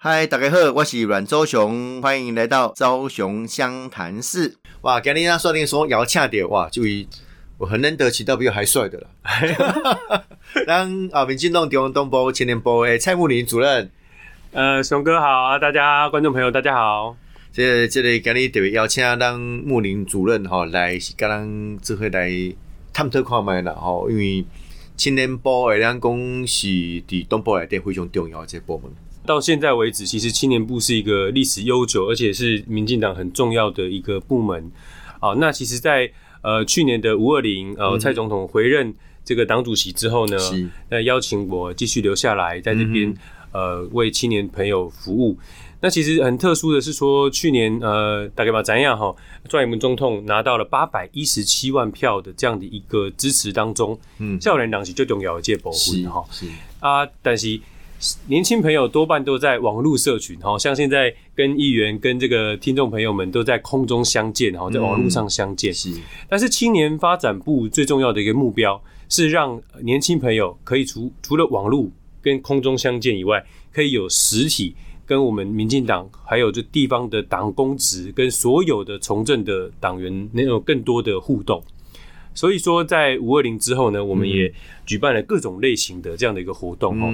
嗨，大家好，我是阮周雄，欢迎来到周雄湘潭市。哇，今天啊，说定说要请到哇，就以我很难得请到比我还帅的了。当啊，民进党中央东部青年部诶蔡慕林主任，呃，雄哥好啊，大家观众朋友大家好。这这里今日特别邀请当慕林主任哈来是，跟咱这回来探讨看卖啦哈，因为青年部的咱讲是伫东部内底非常重要的这部门。到现在为止，其实青年部是一个历史悠久，而且是民进党很重要的一个部门。好，那其实，在呃去年的五二零，呃蔡总统回任这个党主席之后呢，那邀请我继续留下来，在这边呃为青年朋友服务。那其实很特殊的是说，去年呃大概把怎样哈，专业门总统拿到了八百一十七万票的这样的一个支持当中，嗯，少年党是最重要的这部分哈，是啊，但是。年轻朋友多半都在网络社群，哈，像现在跟议员、跟这个听众朋友们都在空中相见，哈，在网络上相见。是，但是青年发展部最重要的一个目标是让年轻朋友可以除除了网络跟空中相见以外，可以有实体跟我们民进党还有这地方的党公职跟所有的从政的党员能有更多的互动。所以说，在五二零之后呢，我们也举办了各种类型的这样的一个活动哦。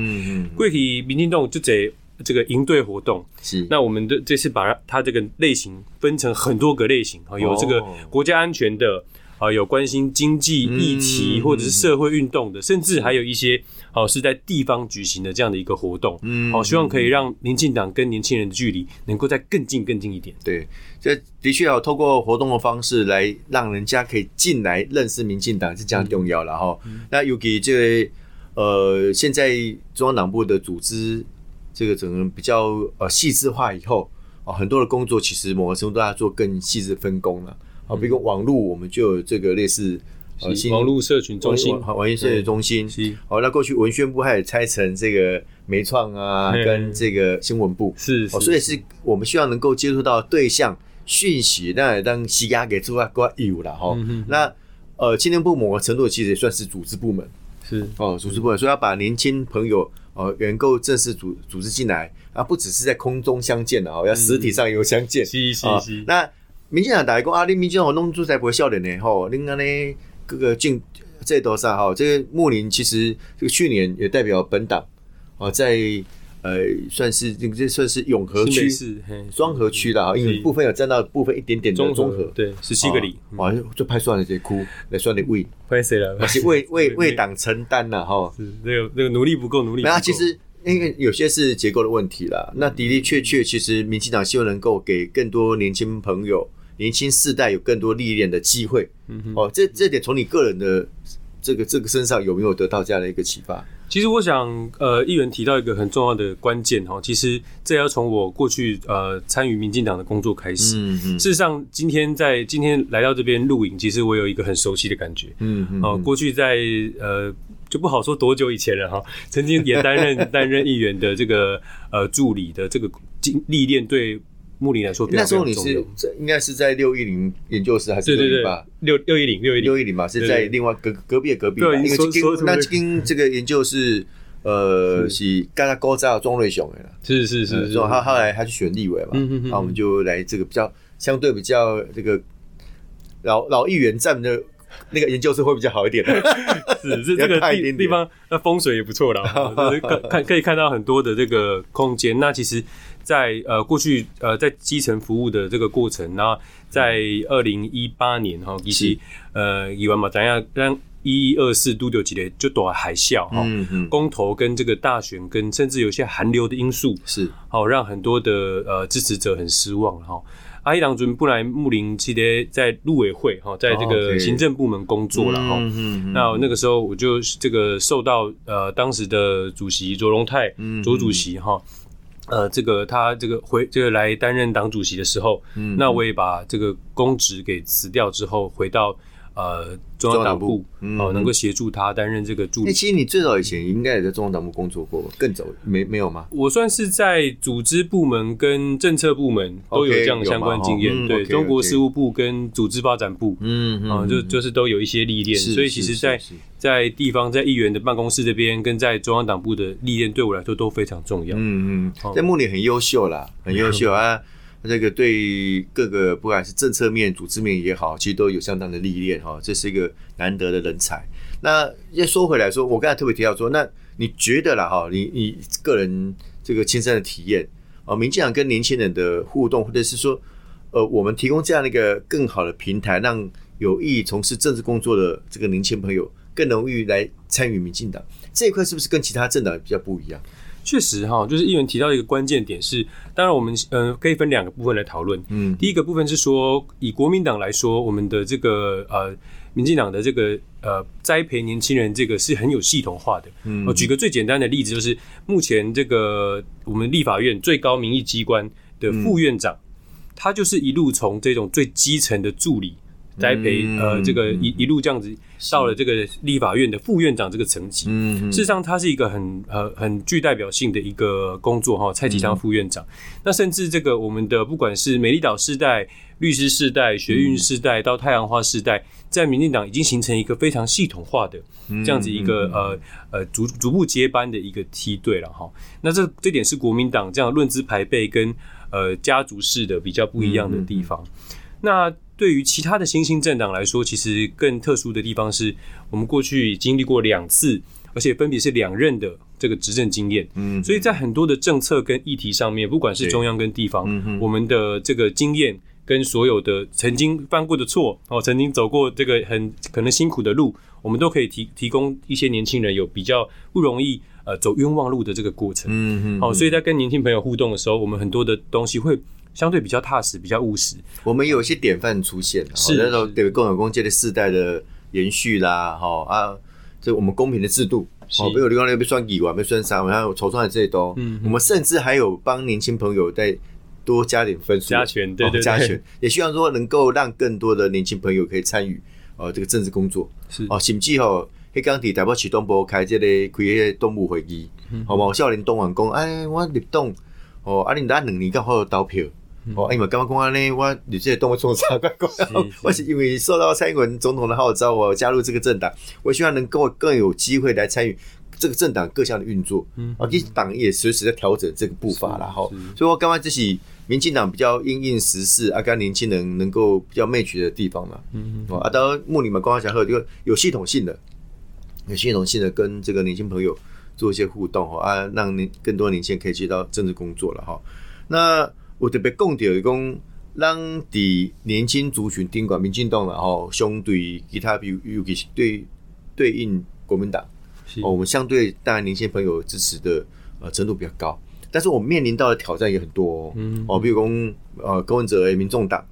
贵体民进动就这这个营队活动，是那我们的这次把它这个类型分成很多个类型啊，有这个国家安全的。啊，有关心经济议题或者是社会运动的，甚至还有一些哦是在地方举行的这样的一个活动，嗯，好，希望可以让民进党跟年轻人的距离能够再更近更近一点。对，这的确要透过活动的方式来让人家可以进来认识民进党是这样重要了哈。那尤其这呃，现在中央党部的组织这个整个比较呃细致化以后啊，很多的工作其实某个程度都要做更细致分工了。好，比如网络，我们就有这个类似呃，网络社群中心，好，网络社群中心。好，那过去文宣部还有拆成这个媒创啊，跟这个新闻部。是，所以是我们希望能够接触到对象讯息，那当西压给做个有了哈。那呃，青年部某个程度其实也算是组织部门。是哦，组织部门，所以要把年轻朋友呃能够正式组组织进来，啊，不只是在空中相见的哦，要实体上有相见。是是是。那民进党大家讲啊，你民进党弄出才不会笑脸呢吼，另外呢各个进这多少哈，这个木林其实这个去年也代表本党哦，在呃算是这这算是永和区双河区的哈，因为部分有占到部分一点点的综合，对十七个里，哇就派算了这哭来算你为拍谁了？为为 为党承担了哈，是那个那个努力不够努力，那其实。因为有些是结构的问题啦，那的的确确，其实民进党希望能够给更多年轻朋友、年轻世代有更多历练的机会。哦，这这点从你个人的这个这个身上有没有得到这样的一个启发？其实我想，呃，议员提到一个很重要的关键哈，其实这要从我过去呃参与民进党的工作开始。嗯嗯。事实上，今天在今天来到这边录影，其实我有一个很熟悉的感觉。嗯嗯。哦，过去在呃。就不好说多久以前了哈，曾经也担任 担任议员的这个呃助理的这个经历练，对穆林来说那时候你是应该是在六一零研究室还是对对对六六一零六一零。六一零吧是在另外隔隔壁的隔壁对，那跟这个研究室呃是。刚刚高招庄瑞雄的是是是，后后来他去选立委嘛，那我们就来这个比较相对比较这个老老议员站的。那个研究室会比较好一点，是是这个地地方，那风水也不错啦，看看可以看到很多的这个空间。那其实，在呃过去呃在基层服务的这个过程，然后在二零一八年哈，以及呃以完嘛，怎样让一一二四都有几年就躲海啸哈，公投跟这个大选跟甚至有些寒流的因素是。好让很多的呃支持者很失望哈。阿伊郎尊布莱木林记得在陆委会哈，在这个行政部门工作了哈。那那个时候我就这个受到呃当时的主席卓荣泰卓主席哈，呃这个他这个回这个来担任党主席的时候，那我也把这个公职给辞掉之后，回到呃中央党部嗯哦，能够协助他担任这个助那理。其实你最早以前应该也在中央党部工作过，更早没没有吗？我算是在组织部门跟政策部门都有这样的相关经验，对中国事务部跟组织发展部，嗯啊、就就是都有一些历练，所以其实在，在地方在议员的办公室这边，跟在中央党部的历练，对我来说都非常重要。嗯嗯哦，在幕里很优秀啦，很优秀啊。这个对各个不管是政策面、组织面也好，其实都有相当的历练哈，这是一个难得的人才。那要说回来说，我刚才特别提到说，那你觉得啦哈，你你个人这个亲身的体验啊，民进党跟年轻人的互动，或者是说，呃，我们提供这样的一个更好的平台，让有意从事政治工作的这个年轻朋友更容易来参与民进党这一块，是不是跟其他政党比较不一样？确实哈，就是议员提到一个关键点是，当然我们呃可以分两个部分来讨论。嗯第一个部分是说，以国民党来说，我们的这个呃民进党的这个呃栽培年轻人，这个是很有系统化的。嗯我举个最简单的例子，就是目前这个我们立法院最高民意机关的副院长，他就是一路从这种最基层的助理栽培，嗯呃，这个一一路这样子到了这个立法院的副院长这个层级。嗯事实上，他是一个很呃很具代表性的一个工作哈。蔡其昌副院长，那甚至这个我们的不管是美丽岛世代、律师世代、学运世代到太阳花世代，在民进党已经形成一个非常系统化的这样子一个呃呃逐逐步接班的一个梯队了哈。那这这点是国民党这样论资排辈跟呃家族式的比较不一样的地方。那对于其他的新兴政党来说，其实更特殊的地方是我们过去经历过两次，而且分别是两任的这个执政经验。嗯所以在很多的政策跟议题上面，不管是中央跟地方嗯，我们的这个经验跟所有的曾经犯过的错哦，曾经走过这个很可能辛苦的路，我们都可以提提供一些年轻人有比较不容易呃走冤枉路的这个过程。嗯嗯好、所以在跟年轻朋友互动的时候，我们很多的东西会相对比较踏实，比较务实。我们有一些典范出现，是那时候对共有公界的世代的延续啦，哈啊，这我们公平的制度，哦，比如地方那边算几万，被算三万，还有筹算的这些都，嗯。我们甚至还有帮年轻朋友再多加点分数，加权对对加权，也希望说能够让更多的年轻朋友可以参与呃这个政治工作，是。哦，甚至吼，迄刚伫台北市东部开这个开迄个动物会议，嗯。好嘛，有少年党员讲，哎，我入党，哦，啊，恁咱两年刚好有投票。哦，因为刚刚讲安尼，我你这动物创啥怪怪是？我是因为受到蔡英文总统的号召，我加入这个政党，我希望能够更有机会来参与这个政党各项的运作。嗯啊，其实党也随时在调整这个步伐啦，哈。所以我刚刚这是民进党比较因应时事，啊，跟年轻人能够比较 match 的地方嘛。嗯嗯，啊，当然穆里们刚刚讲后，这个有系统性的，有系统性的跟这个年轻朋友做一些互动哈啊，让年更多年轻人可以接到政治工作了哈。那我特别讲到讲，咱伫年轻族群顶管民进党然后相对其他比如尤其是对对应国民党哦，我们相对当然年轻朋友支持的呃程度比较高，但是我们面临到的挑战也很多哦，嗯。哦比如讲呃柯文哲的民众党。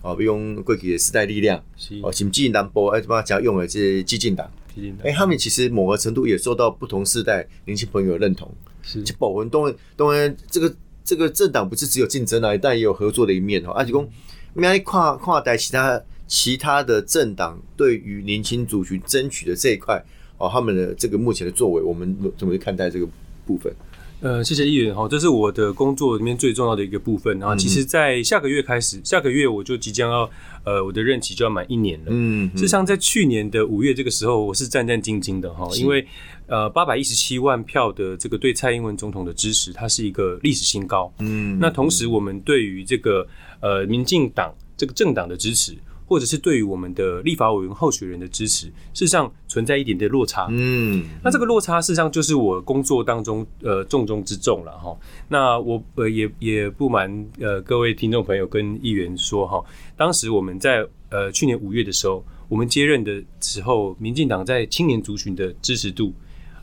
哦，比如讲过去的时代力量，是。哦，甚至南部哎，怎么讲用的这些激进党，激进党。哎、他们其实某个程度也受到不同世代年轻朋友的认同。是。就保文当然当然，这个这个政党不是只有竞争啊，但也有合作的一面哈。而且公，那你跨跨代其他其他的政党对于年轻族群争取的这一块哦，他们的这个目前的作为，我们怎么去看待这个部分？呃，谢谢议员哈，这是我的工作里面最重要的一个部分啊。其实，在下个月开始，下个月我就即将要呃，我的任期就要满一年了。嗯，事实上，在去年的五月这个时候，我是战战兢兢的哈，因为呃，八百一十七万票的这个对蔡英文总统的支持，它是一个历史新高。嗯，那同时，我们对于这个呃民进党这个政党的支持，或者是对于我们的立法委员候选人的支持，事实上存在一点点落差。嗯，那这个落差事实上就是我工作当中呃重中之重了哈。那我呃也也不瞒呃各位听众朋友跟议员说哈，当时我们在呃去年五月的时候，我们接任的时候，民进党在青年族群的支持度，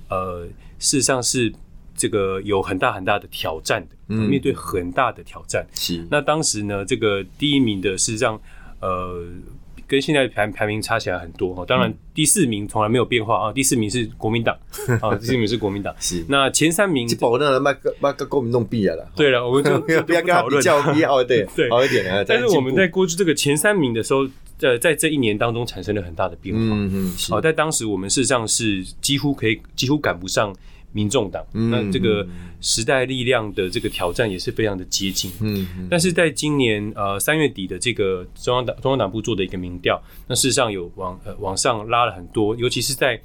呃事实上是这个有很大很大的挑战的，嗯面对很大的挑战。是，那当时呢，这个第一名的事实上，呃，跟现在排排名差起来很多哈。当然，第四名从来没有变化啊，第四名是国民党 啊，第四名是国民党。是，那前三名这，保那个把把跟国民弄毕了啦。对了，我们就就 不要跟他比讨论。较比好一点，对好一点啊。但是我们在过去这个前三名的时候，呃在这一年当中产生了很大的变化。嗯嗯，是。好，在当时我们事实上是几乎可以几乎赶不上民众党，嗯那这个时代力量的这个挑战也是非常的接近。嗯嗯。但是在今年呃三月底的这个中央党中央党部做的一个民调，那事实上有往呃往上拉了很多，尤其是在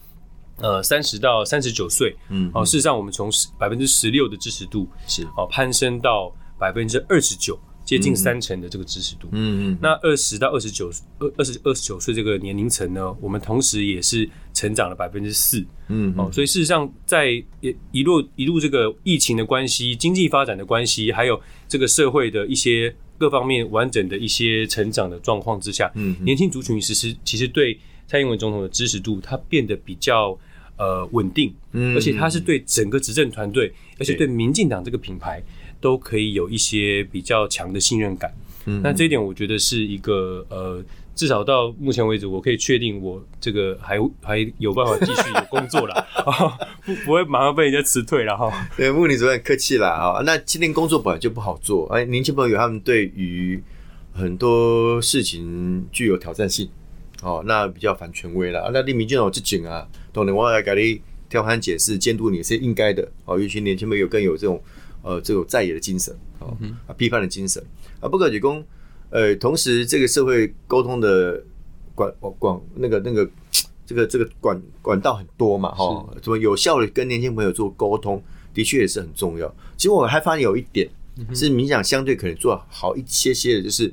呃三十到三十九岁，嗯哦，事实上我们从百分之十六的支持度是。哦攀升到百分之二十九，接近三成的这个支持度。嗯嗯那二十到二十九二二十二十九岁这个年龄层呢，我们同时也是成长了百分之四。嗯哦，所以事实上在一一路一路这个疫情的关系、经济发展的关系，还有这个社会的一些各方面完整的一些成长的状况之下，嗯年轻族群其实其实对蔡英文总统的支持度，它变得比较呃稳定，嗯而且它是对整个执政团队，而且对民进党这个品牌都可以有一些比较强的信任感。嗯那这一点我觉得是一个呃，至少到目前为止，我可以确定我这个还还有办法继续有工作了，啊 不不会马上被人家辞退了哈。对，穆里主任客气啦啊。那今天工作本来就不好做，哎，年轻朋友他们对于很多事情具有挑战性，哦，那比较反权威了。啊那立民进党这紧啊，当然我来给你挑 hand 解释、监督你是应该的哦。尤其年轻朋友更有这种呃这种在野的精神哦，啊批判的精神啊。不可举公，呃，同时这个社会沟通的管管那个那个。这个这个管管道很多嘛，哈，怎么有效的跟年轻朋友做沟通，的确也是很重要。其实我还发现有一点是民讲相对可能做好一些些的，就是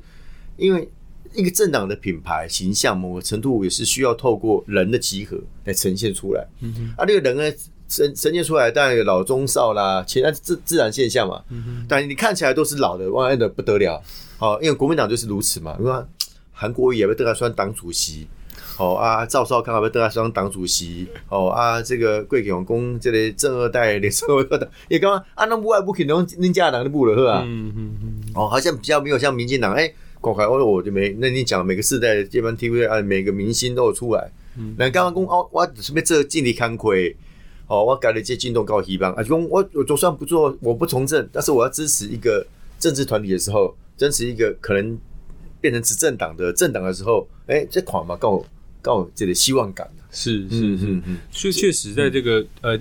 因为一个政党的品牌形象，某个程度也是需要透过人的集合来呈现出来。嗯啊，这个人呢呈呈现出来，当然有老中少啦，其他自自然现象嘛。但你看起来都是老的，哇，的不得了。哦，因为国民党就是如此嘛。你看韩国瑜也被邓家川党主席。哦啊，赵少康也被邓来当党主席。哦啊，这个贵永公这类正二代、连正二代，也刚刚啊，那不外不可能恁家人的不了呵啊。嗯嗯嗯，哦，好像比较没有像民进党，哎、广开我我就没，那你讲每个世代的接班 TV 啊，每个明星都有出来。那刚刚讲哦，我准备这尽力看亏，哦，我改了一些进动告希望。啊，就讲我我就算不做，我不从政，但是我要支持一个政治团体的时候，支持一个可能变成执政党的政党的时候，哎、这款嘛，告告这个希望感是是是，嗯。嗯确确实在这个呃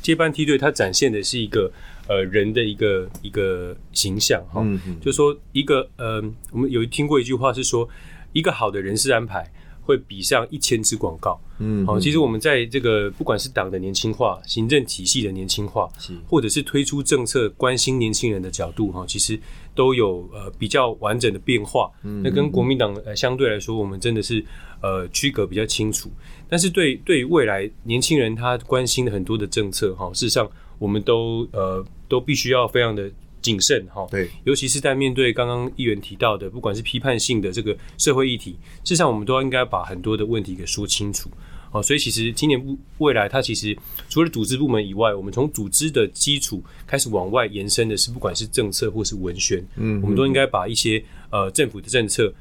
接班梯队，它展现的是一个呃人的一个一个形象哈。嗯嗯。就说一个呃，我们有听过一句话是说，一个好的人事安排会比上一千支广告。嗯，好、其实我们在这个不管是党的年轻化、行政体系的年轻化，或者是推出政策关心年轻人的角度哈，其实都有呃比较完整的变化。那跟国民党呃相对来说，我们真的是呃区隔比较清楚。但是对对于未来年轻人他关心的很多的政策哈，事实上我们都呃都必须要非常的谨慎哈。对，尤其是在面对刚刚议员提到的，不管是批判性的这个社会议题，事实上我们都应该把很多的问题给说清楚。哦，所以其实青年部未来它其实除了组织部门以外，我们从组织的基础开始往外延伸的是，不管是政策或是文宣，嗯我们都应该把一些呃政府的政策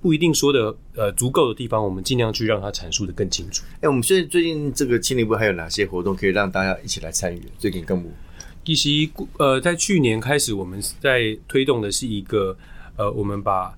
不一定说的呃足够的地方，我们尽量去让它阐述的更清楚。哎、我们现在最近这个青年部还有哪些活动可以让大家一起来参与？最近更不其实呃，在去年开始，我们在推动的是一个呃，我们把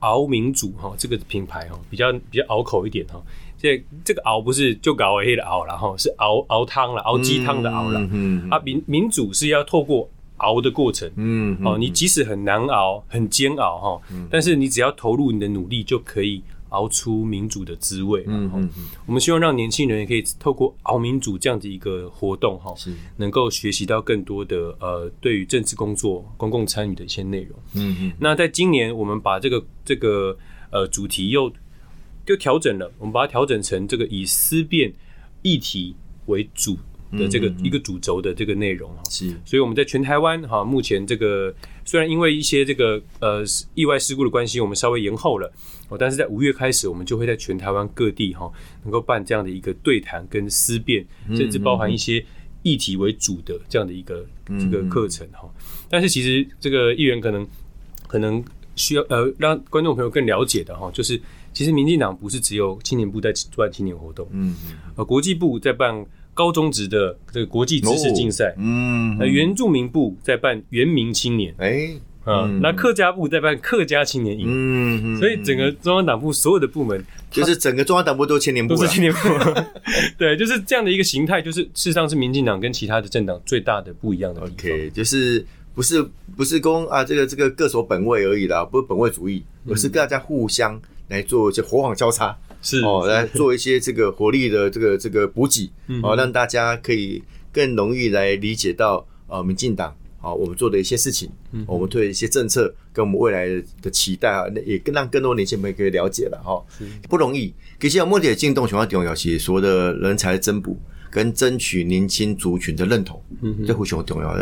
熬民主哈这个品牌哈比较比较拗口一点哈。这这个熬不是就搞黑的熬了哈是熬熬汤了，熬鸡汤的熬了。嗯啊，民民主是要透过熬的过程。嗯哦，你即使很难熬、很煎熬哈，但是你只要投入你的努力，就可以熬出民主的滋味。嗯嗯嗯我们希望让年轻人也可以透过熬民主这样的一个活动哈，是能够学习到更多的呃对于政治工作、公共参与的一些内容。嗯嗯那在今年，我们把这个这个呃主题又又调整了，我们把它调整成这个以思辨议题为主的这个一个主轴的这个内容。哈。是。所以我们在全台湾哈，目前这个虽然因为一些这个呃意外事故的关系，我们稍微延后了哦，但是在五月开始，我们就会在全台湾各地哈，能够办这样的一个对谈跟思辨，甚至包含一些议题为主的这样的一个这个课程哈。但是其实这个议员可能可能需要呃让观众朋友更了解的哈，就是其实民进党不是只有青年部在办青年活动，嗯。呃，国际部在办高中职的这个国际知识竞赛。嗯那，原住民部在办原民青年，哎嗯，那客家部在办客家青年营，嗯，所以整个中央党部所有的部门，就是整个中央党部都青年部，都是青年部，对，就是这样的一个形态，就是事实上是民进党跟其他的政党最大的不一样的地方，OK，就是不是不是公啊，这个这个各守本位而已啦，不是本位主义，而是大家互相来做一些火网交叉，是哦，来做一些这个活力的这个这个补给，哦，让大家可以更容易来理解到呃民进党。啊，我们做的一些事情，我们推的一些政策，跟我们未来的期待啊，那也更让更多年轻朋友可以了解了哈。不容易，其实目的的进动情况重要，是所有的人才增补跟争取年轻族群的认同，这非常重要。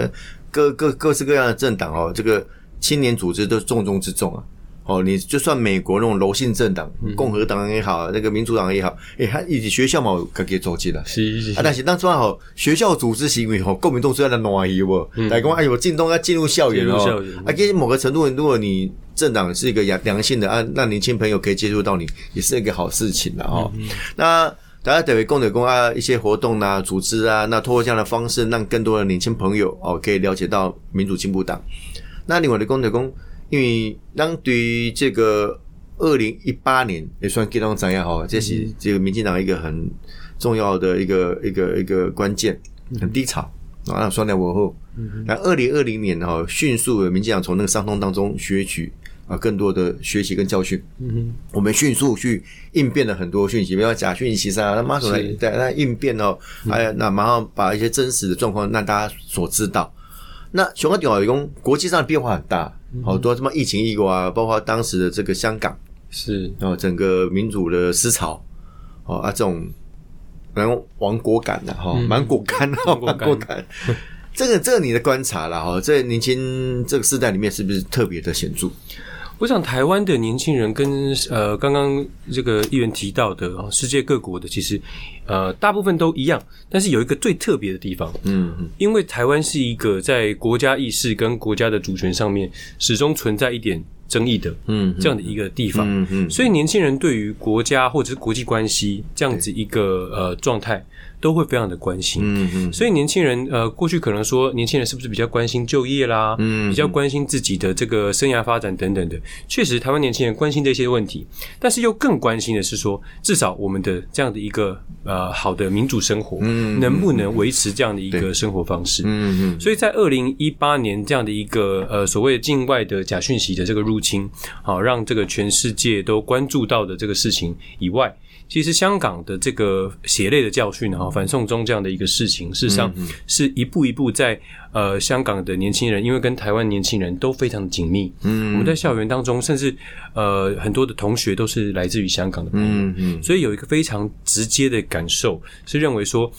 各各各式各样的政党哦，这个青年组织都重中之重啊。哦，你就算美国那种柔性政党，共和党也好，那个民主党也好，哎，他以及学校嘛，可以走进了。是是是。啊，但是当初好，学校组织行为吼，公民都是在那暖意不？来讲，哎呦，进动要进入校园哦。啊，跟某个程度，如果你政党是一个良良性的啊，让年轻朋友可以接触到你，也是一个好事情的哦。那大家等于共德公啊，一些活动啊，组织啊，那通过这样的方式，让更多的年轻朋友哦，可以了解到民主进步党。那另外的共德公。因为当对于这个二零一八年也算给当怎样哈，这是这个民进党一个很重要的一个一个一个关键，很低潮啊，双两过后，那二零二零年哈，迅速的民进党从那个伤痛当中学取啊，更多的学习跟教训，嗯我们迅速去应变了很多讯息，比如假讯息上，那马上来在那应变哦，哎，那马上把一些真实的状况让大家所知道。那熊二点一共国际上的变化很大。好多什么疫情异国啊，包括当时的这个香港是，然后整个民主的思潮，哦啊，这种蛮亡国感的哈，蛮果干的，蛮国感。这个，这个你的观察了哈，在年轻这个时代里面，是不是特别的显著？我想台湾的年轻人跟呃刚刚这个议员提到的世界各国的，其实呃大部分都一样，但是有一个最特别的地方，嗯，因为台湾是一个在国家意识跟国家的主权上面始终存在一点争议的，嗯，这样的一个地方，嗯嗯，所以年轻人对于国家或者是国际关系这样子一个呃状态。都会非常的关心，嗯嗯，所以年轻人呃，过去可能说年轻人是不是比较关心就业啦，嗯，比较关心自己的这个生涯发展等等的，确实台湾年轻人关心这些问题，但是又更关心的是说，至少我们的这样的一个呃好的民主生活，嗯，能不能维持这样的一个生活方式，嗯嗯，所以在二零一八年这样的一个呃所谓境外的假讯息的这个入侵，好让这个全世界都关注到的这个事情以外。其实香港的这个血泪的教训哈，反送中这样的一个事情，事实上是一步一步在呃香港的年轻人，因为跟台湾年轻人都非常紧密，嗯，我们在校园当中，甚至呃很多的同学都是来自于香港的朋友，嗯，所以有一个非常直接的感受，是认为说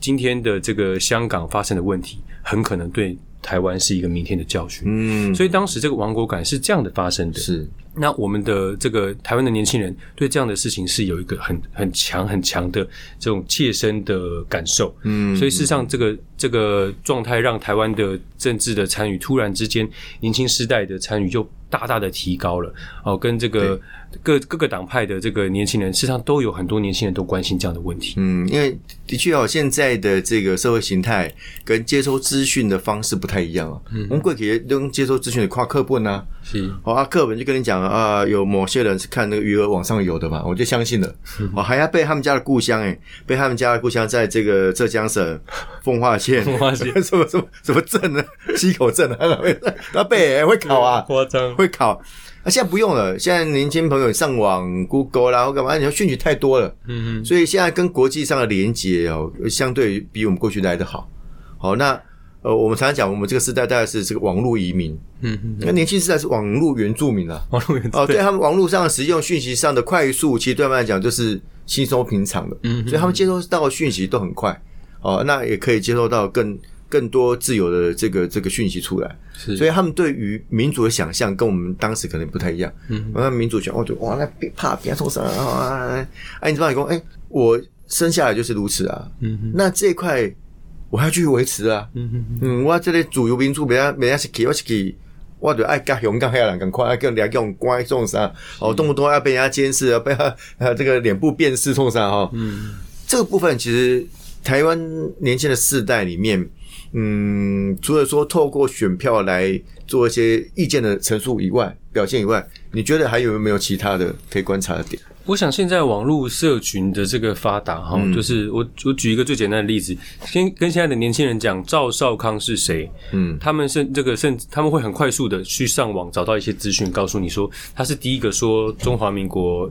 今天的这个香港发生的问题，很可能对台湾是一个明天的教训，嗯，所以当时这个亡国感是这样的发生的，是。那我们的这个台湾的年轻人对这样的事情是有一个很很强很强的这种切身的感受，嗯，所以事实上这个这个状态让台湾的政治的参与突然之间年轻时代的参与就大大的提高了。哦，跟这个各各个党派的这个年轻人，事实上都有很多年轻人都关心这样的问题，嗯，因为的确哦，现在的这个社会形态跟接收资讯的方式不太一样啊，嗯，我们过去用接收资讯的跨课本啊，是，哦啊，课本就跟你讲。啊，有某些人是看那个余额网上有的嘛，我就相信了。哦，还要背他们家的故乡哎，被他们家的故乡在这个浙江省奉化县，奉化县。什么什么什么镇呢？溪口镇啊，那背会考啊，夸张会考。那现在不用了，现在年轻朋友上网 Google 啦或干嘛，你要讯息太多了，嗯嗯，所以现在跟国际上的连接哦，相对比我们过去来的好。好，那。呃，我们常常讲，我们这个时代大概是这个网络移民，嗯嗯，那年轻时代是网络原住民啊，网络原哦，对他们网络上实用讯息上的快速，其实对他们来讲就是轻松平常的，嗯，所以他们接收到的讯息都很快，哦，那也可以接收到更更多自由的这个这个讯息出来，是，所以他们对于民主的想象跟我们当时可能不太一样，嗯，那民主想，哦，就，哇，那别怕，别冲上啊，哎，你知道，你讲，哎，我生下来就是如此啊，嗯，那这块。我还要继续维持啊！嗯嗯我这里主流民主，别人别人是去，我是去，我就爱加勇敢黑人，赶快跟人家用乖种啥，哦，动不动要被人家监视，啊被他 这个脸部辨识冲啥哈。嗯，这个部分其实台湾年轻的世代里面，嗯，除了说透过选票来做一些意见的陈述以外，表现以外，你觉得还有没有其他的可以观察的点？我想现在网络社群的这个发达哈，就是我我举一个最简单的例子，先跟现在的年轻人讲赵少康是谁，嗯，他们甚这个甚至他们会很快速的去上网找到一些资讯，告诉你说他是第一个说中华民国。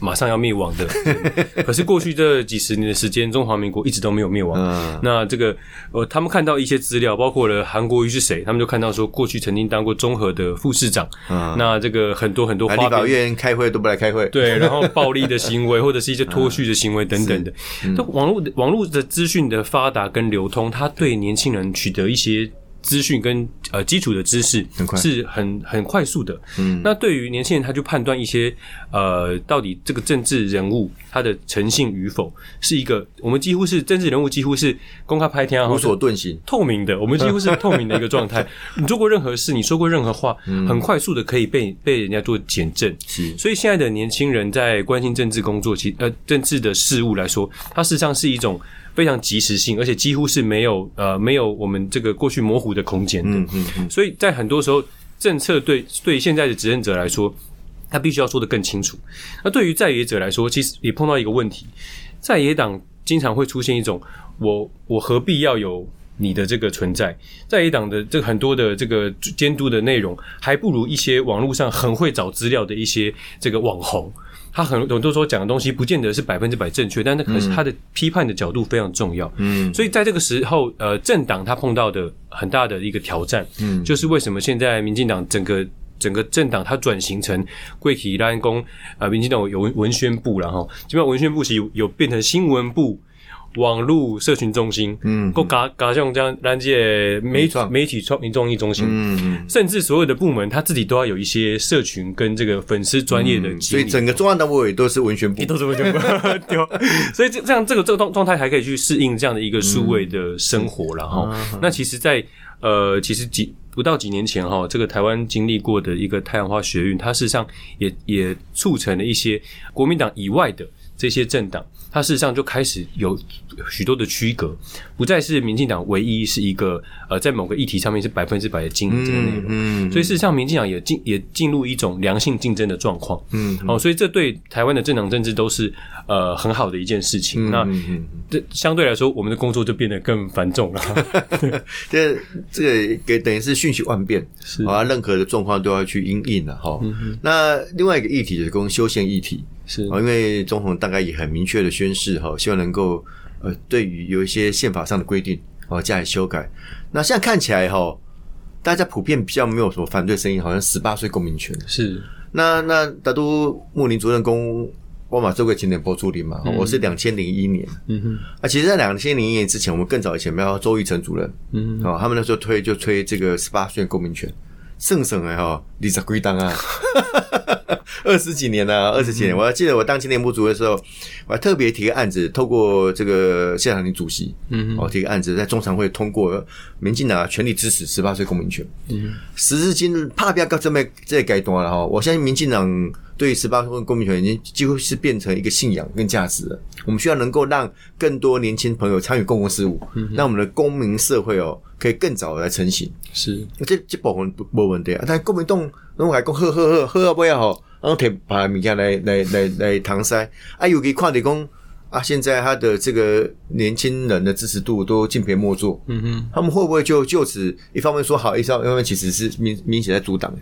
马上要灭亡的，可是过去这几十年的时间，中华民国一直都没有灭亡。那这个呃，他们看到一些资料，包括了韩国瑜是谁，他们就看到说，过去曾经当过综合的副市长。那这个很多很多，立法院开会都不来开会，对，然后暴力的行为或者是一些脱序的行为等等的。这网络网络的资讯的发达跟流通，它对年轻人取得一些。资讯跟呃基础的知识是很很快速的，嗯，那对于年轻人，他就判断一些呃，到底这个政治人物他的诚信与否，是一个我们几乎是政治人物几乎是公开拍天啊，无所遁形、透明的，我们几乎是透明的一个状态。你做过任何事，你说过任何话，很快速的可以被被人家做检证。是，所以现在的年轻人在关心政治工作，其呃政治的事物来说，它事实上是一种。非常及时性，而且几乎是没有呃没有我们这个过去模糊的空间的。嗯嗯嗯。所以在很多时候，政策对对现在的执政者来说，他必须要说的更清楚。那对于在野者来说，其实也碰到一个问题，在野党经常会出现一种我我何必要有你的这个存在？在野党的这很多的这个监督的内容，还不如一些网络上很会找资料的一些这个网红。他很很多时候讲的东西，不见得是百分之百正确，但那可是他的批判的角度非常重要。嗯，所以在这个时候，呃，政党他碰到的很大的一个挑战，嗯，就是为什么现在民进党整个整个政党它转型成贵体拉安公啊，民进党有文宣部然后基本上文宣部是有有变成新闻部。网络社群中心，嗯，够加加上这样拦截媒媒体创民众艺中心，嗯，甚至所有的部门他自己都要有一些社群跟这个粉丝专业的，所以整个中央单位都是文宣部，都是文宣部，对，所以这这样这个这个状状态还可以去适应这样的一个数位的生活了哈。那其实，在呃，其实几不到几年前哈，这个台湾经历过的一个太阳花学运，它事实上也也促成了一些国民党以外的这些政党。它事实上就开始有许多的区隔，不再是民进党唯一是一个呃，在某个议题上面是百分之百的经营这个内容，所以事实上民进党也进也进入一种良性竞争的状况，嗯，哦，所以这对台湾的政党政治都是呃很好的一件事情。那这相对来说，我们的工作就变得更繁重了。这 这个给等于是瞬息万变，是啊，任何的状况都要去应应了哈。那另外一个议题就是跟修宪议题。是啊，因为总统大概也很明确的宣誓哈，希望能够呃，对于有一些宪法上的规定哦加以修改。那现在看起来哈，大家普遍比较没有什么反对声音，好像十八岁公民权是。那那大都穆林主任公沃马这个经典播出的嘛，我是两千零一年，嗯哼。啊，其实，在两千零一年之前，我们更早以前，没有周玉成主任，嗯，哦，他们那时候推就推这个十八岁公民权。圣省哎哈，你十几档 啊，二十几年了，二十几年。我还记得我当青年部主的时候，我还特别提个案子，透过这个谢长廷主席，嗯，哦，提个案子在中常会通过，民进党全力支持十八岁公民权。嗯，时至今日，怕不要搞这么这改段了哈。我相信民进党。对十八岁公民权已经几乎是变成一个信仰跟价值了。我们需要能够让更多年轻朋友参与公共事务，让我们的公民社会哦可以更早来成型。是，这这部分无问题啊。但公民动，那我还讲呵呵呵喝啊不要吼，然后提把物件来来来来搪塞。啊，有可以看着讲啊，现在他的这个年轻人的支持度都敬陪末座。嗯哼，他们会不会就就此一方面说好，一方面其实是明明显在阻挡？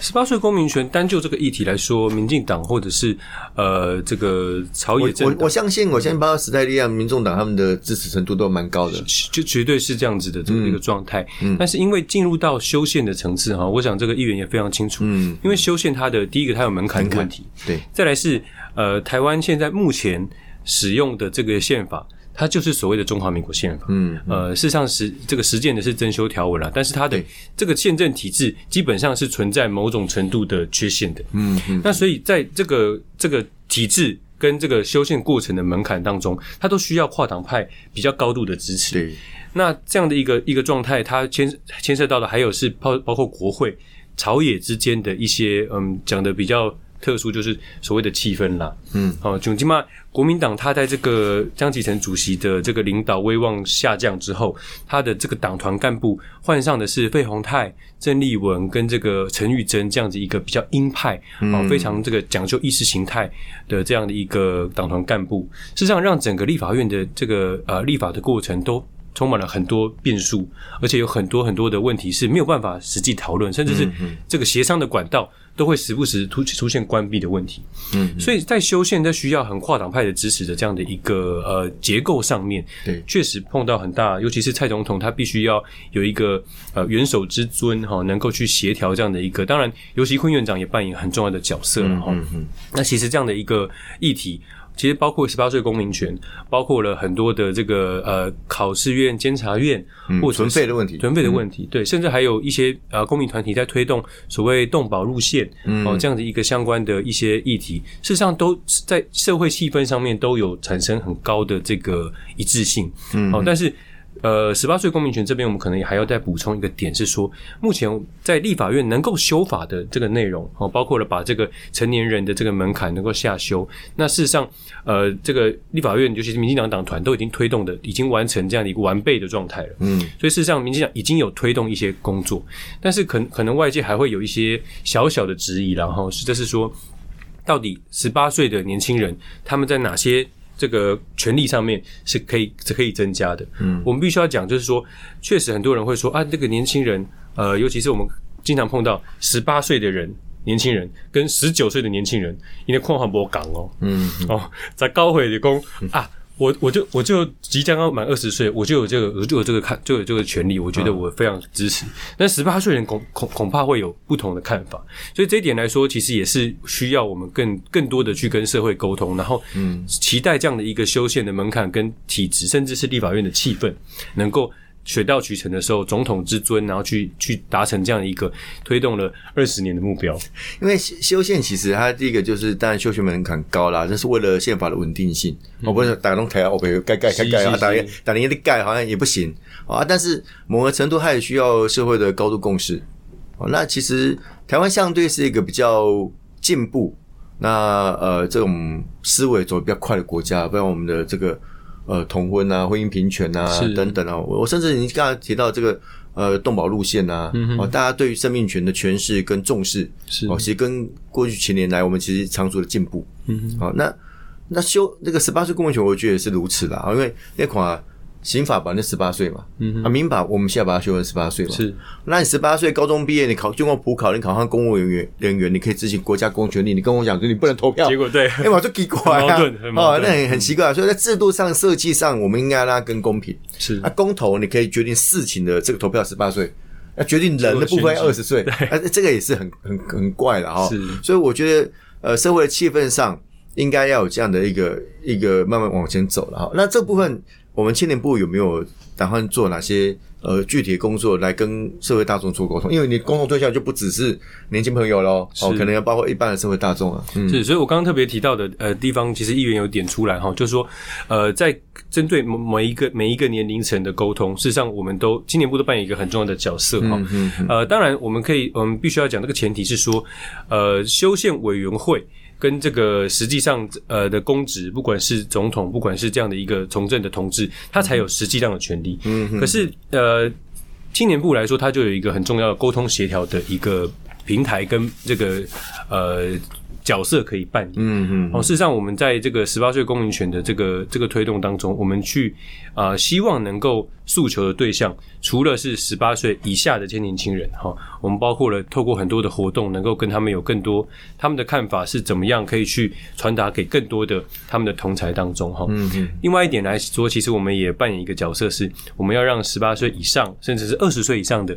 十八岁公民权，单就这个议题来说，民进党或者是呃这个朝野政，我我相信，我相信包括时代力量、民众党他们的支持程度都蛮高的，就绝对是这样子的这么一个状态。但是因为进入到修宪的层次哈，我想这个议员也非常清楚，嗯，因为修宪它的第一个它有门槛的问题，对，再来是呃台湾现在目前使用的这个宪法。它就是所谓的中华民国宪法，嗯，呃，事实上实这个实践的是增修条文了，但是它的这个宪政体制基本上是存在某种程度的缺陷的，嗯嗯，那所以在这个这个体制跟这个修宪过程的门槛当中，它都需要跨党派比较高度的支持，对，那这样的一个一个状态，它牵牵涉到的还有是包包括国会朝野之间的一些，嗯，讲的比较。特殊，就是所谓的气氛啦。嗯，好，总之嘛，国民党他在这个江启臣主席的这个领导威望下降之后，他的这个党团干部换上的是费鸿泰、郑丽文跟这个陈玉珍这样子一个比较鹰派啊，非常这个讲究意识形态的这样的一个党团干部，事实上让整个立法院的这个呃立法的过程都。充满了很多变数，而且有很多很多的问题是没有办法实际讨论，甚至是这个协商的管道都会时不时出出现关闭的问题。嗯，所以在修宪在需要很跨党派的支持的这样的一个呃结构上面，对，确实碰到很大，尤其是蔡总统他必须要有一个呃元首之尊哈，能够去协调这样的一个，当然尤其坤院长也扮演很重要的角色了哈。那其实这样的一个议题。其实包括十八岁公民权，包括了很多的这个呃考试院、监察院，或存废的问题，存废的问题，对，甚至还有一些呃公民团体在推动所谓动保路线哦这样的一个相关的一些议题，事实上都在社会气氛上面都有产生很高的这个一致性，嗯，哦，但是。呃，十八岁公民权这边，我们可能也还要再补充一个点，是说目前在立法院能够修法的这个内容，哦，包括了把这个成年人的这个门槛能够下修。那事实上，呃，这个立法院尤其是民进党党团都已经推动的，已经完成这样的一个完备的状态了。嗯，所以事实上，民进党已经有推动一些工作，但是可可能外界还会有一些小小的质疑，然后是这是说，到底十八岁的年轻人他们在哪些？这个权利上面是可以是可以增加的。嗯，我们必须要讲，就是说，确实很多人会说啊，这个年轻人，呃，尤其是我们经常碰到十八岁的人，年轻人跟十九岁的年轻人，因为况还不港哦，嗯，哦，在高会的工啊。我我就我就即将要满二十岁，我就有这个我就有这个看就有这个权利，我觉得我非常支持。但十八岁人恐恐恐怕会有不同的看法，所以这一点来说，其实也是需要我们更更多的去跟社会沟通，然后嗯，期待这样的一个修宪的门槛跟体制，甚至是立法院的气氛能够。水到渠成的时候，总统之尊，然后去去达成这样一个推动了二十年的目标。因为修宪其实它第一个就是当然修宪门槛高啦，这是为了宪法的稳定性。我不是打东台啊，我盖盖盖盖啊，打打连的盖好像也不行啊。但是某个程度它也需要社会的高度共识。哦，那其实台湾相对是一个比较进步，那呃这种思维走比较快的国家，不然我们的这个。呃，同婚啊，婚姻平权啊，等等啊，我甚至你刚才提到这个呃，动保路线啊，哦，大家对于生命权的诠释跟重视，是。哦，其实跟过去几年来我们其实长足的进步，嗯，好，那那修那个十八岁公民权，我觉得也是如此啦，因为那款。刑法把那十八岁嘛，啊，民法我们现在把它修成十八岁嘛。是，那你十八岁高中毕业，你考经过普考，你考上公务人员人员，你可以执行国家公权力。你跟我讲说你不能投票，结果对，哎，我就奇怪啊，哦，那很很奇怪。所以在制度上设计上，我们应该让它更公平。是，那公投你可以决定事情的这个投票十八岁，那决定人的部分二十岁，啊，这个也是很很很怪的哈。是，所以我觉得呃，社会的气氛上应该要有这样的一个一个慢慢往前走了哈。那这部分我们青年部有没有？打算做哪些呃具体工作来跟社会大众做沟通？因为你公众对象就不只是年轻朋友喽，哦，可能要包括一般的社会大众啊。嗯是，所以我刚刚特别提到的呃地方，其实议员有点出来哈，就是说呃在针对某某一个每一个年龄层的沟通，事实上我们都青年部都扮演一个很重要的角色哈。嗯呃，当然我们可以，我们必须要讲这个前提是说，呃，修宪委员会。跟这个实际上呃的公职，不管是总统，不管是这样的一个从政的同志，他才有实际上的权利。嗯，可是呃青年部来说，他就有一个很重要的沟通协调的一个平台跟这个呃。角色可以扮演。嗯嗯。哦，事实上，我们在这个十八岁公民权的这个这个推动当中，我们去啊，希望能够诉求的对象，除了是十八岁以下的这些年轻人哈，我们包括了透过很多的活动，能够跟他们有更多他们的看法是怎么样，可以去传达给更多的他们的同才当中哈。嗯嗯。另外一点来说，其实我们也扮演一个角色，是我们要让十八岁以上，甚至是二十岁以上的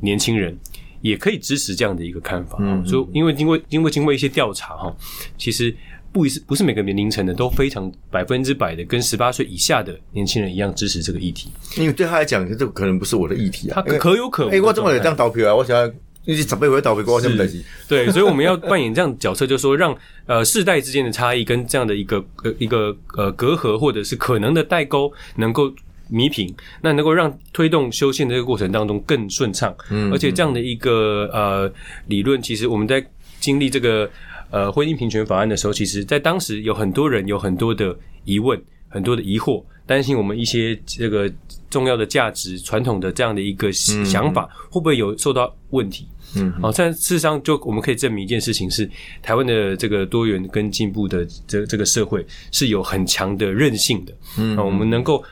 年轻人。也可以支持这样的一个看法，嗯，所以因为经过经过经过一些调查哈，其实不是不是每个年龄层的都非常百分之百的跟十八岁以下的年轻人一样支持这个议题，因为对他来讲，这可能不是我的议题啊，他可有可无。哎，我这么有这样投票啊，我想你准备回投票，我这么担心。对，所以我们要扮演这样角色，就是说让呃世代之间的差异跟这样的一个呃一个呃隔阂或者是可能的代沟能够。弥平，那能够让推动修宪的这个过程当中更顺畅，嗯，而且这样的一个呃理论，其实我们在经历这个呃婚姻平权法案的时候，其实在当时有很多人有很多的疑问、很多的疑惑，担心我们一些这个重要的价值、传统的这样的一个想法，会不会有受到问题？嗯，好，但事实上，就我们可以证明一件事情是，台湾的这个多元跟进步的这这个社会是有很强的韧性的。嗯，我们能够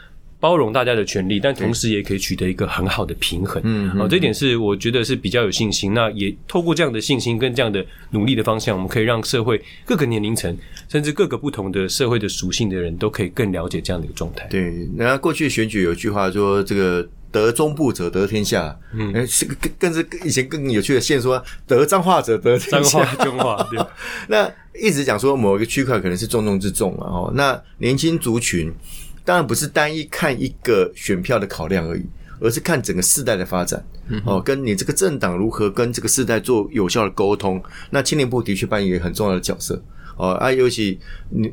包容大家的权利，但同时也可以取得一个很好的平衡。嗯，哦，这点是我觉得是比较有信心。那也透过这样的信心跟这样的努力的方向，我们可以让社会各个年龄层，甚至各个不同的社会的属性的人都可以更了解这样的一个状态。对，那过去选举有句话说这个。得中部者得天下，嗯，是更更是以前更有趣的线说，得脏话者得天下，脏话 对。那一直讲说某一个区块可能是重中之重了哦。那年轻族群当然不是单一看一个选票的考量而已，而是看整个世代的发展哦，跟你这个政党如何跟这个世代做有效的沟通。那青年部的确扮演很重要的角色哦，啊，尤其你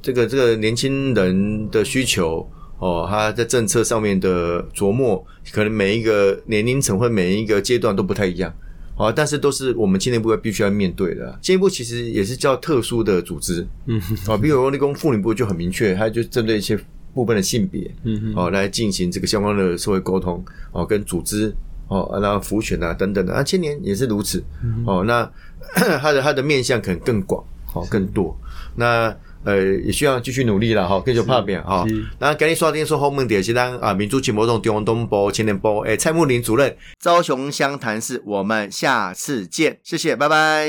这个这个年轻人的需求。哦，他在政策上面的琢磨，可能每一个年龄层或每一个阶段都不太一样，哦，但是都是我们青年部必须要面对的。青年部其实也是叫特殊的组织，嗯，啊，比如说立功妇女部就很明确，它就针对一些部分的性别，嗯，哦，来进行这个相关的社会沟通，哦，跟组织，哦，然后辅选啊等等的，啊，青年也是如此，哦，那 他的他的面向可能更广，哦，更多，那。呃，也需要继续努力了哈，继续拍片哈。那赶紧刷听说后门点，是当啊民主启蒙中中央东部青年部诶蔡木林主任，高雄湘潭市，我们下次见，谢谢，拜拜。